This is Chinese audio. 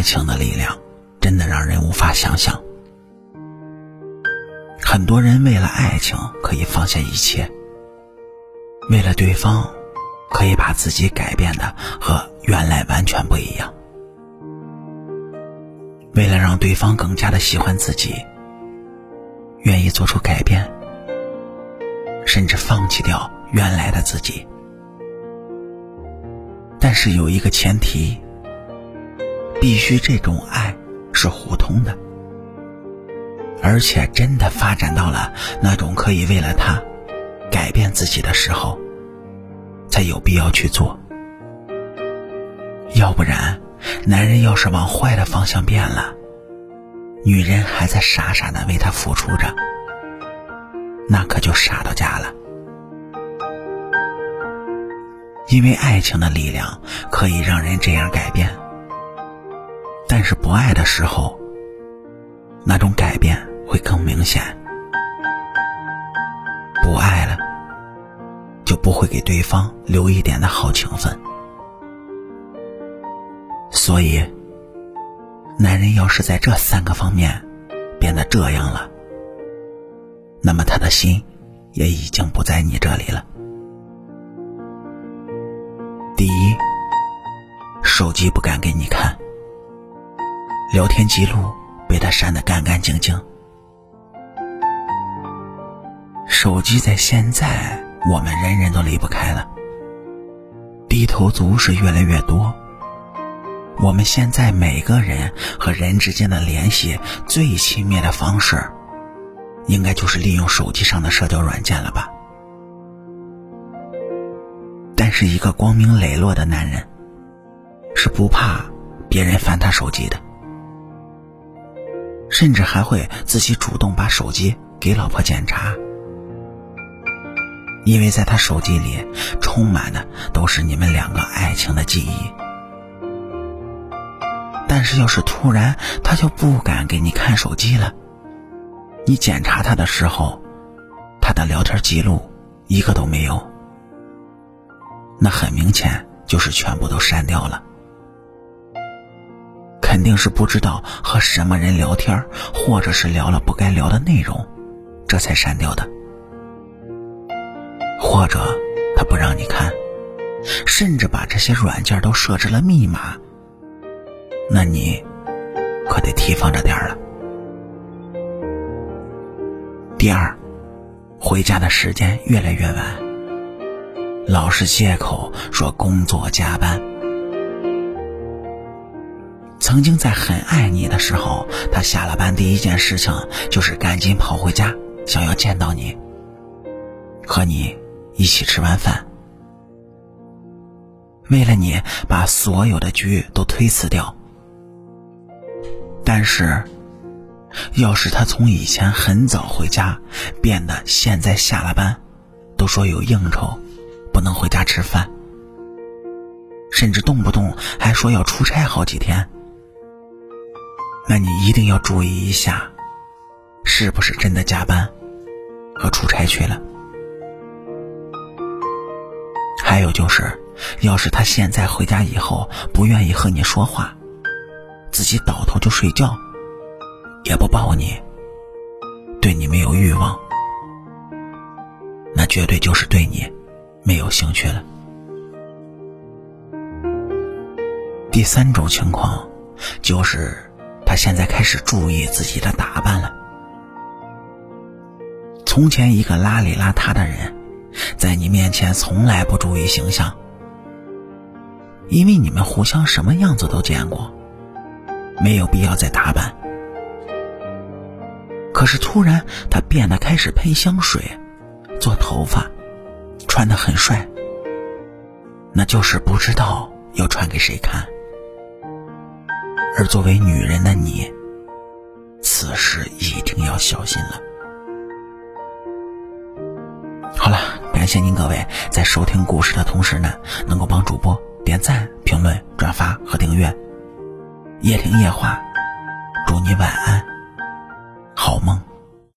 爱情的力量，真的让人无法想象。很多人为了爱情可以放下一切，为了对方可以把自己改变的和原来完全不一样，为了让对方更加的喜欢自己，愿意做出改变，甚至放弃掉原来的自己。但是有一个前提，必须这种爱是互通的，而且真的发展到了那种可以为了他改变自己的时候，才有必要去做。要不然，男人要是往坏的方向变了，女人还在傻傻的为他付出着，那可就傻到家了。因为爱情的力量可以让人这样改变，但是不爱的时候，那种改变会更明显。不爱了，就不会给对方留一点的好情分。所以，男人要是在这三个方面变得这样了，那么他的心也已经不在你这里了。第一，手机不敢给你看，聊天记录被他删得干干净净。手机在现在，我们人人都离不开了。低头族是越来越多。我们现在每个人和人之间的联系最亲密的方式，应该就是利用手机上的社交软件了吧？但是一个光明磊落的男人，是不怕别人翻他手机的，甚至还会自己主动把手机给老婆检查，因为在他手机里充满的都是你们两个爱情的记忆。但是要是突然他就不敢给你看手机了，你检查他的时候，他的聊天记录一个都没有。那很明显就是全部都删掉了，肯定是不知道和什么人聊天，或者是聊了不该聊的内容，这才删掉的。或者他不让你看，甚至把这些软件都设置了密码，那你可得提防着点了。第二，回家的时间越来越晚。老是借口说工作加班。曾经在很爱你的时候，他下了班第一件事情就是赶紧跑回家，想要见到你，和你一起吃完饭。为了你，把所有的局都推辞掉。但是，要是他从以前很早回家，变得现在下了班都说有应酬。不能回家吃饭，甚至动不动还说要出差好几天。那你一定要注意一下，是不是真的加班和出差去了？还有就是，要是他现在回家以后不愿意和你说话，自己倒头就睡觉，也不抱你，对你没有欲望，那绝对就是对你。没有兴趣了。第三种情况，就是他现在开始注意自己的打扮了。从前一个邋里邋遢的人，在你面前从来不注意形象，因为你们互相什么样子都见过，没有必要再打扮。可是突然，他变得开始喷香水，做头发。穿的很帅，那就是不知道要传给谁看。而作为女人的你，此时一定要小心了。好了，感谢您各位在收听故事的同时呢，能够帮主播点赞、评论、转发和订阅。夜听夜话，祝你晚安，好梦。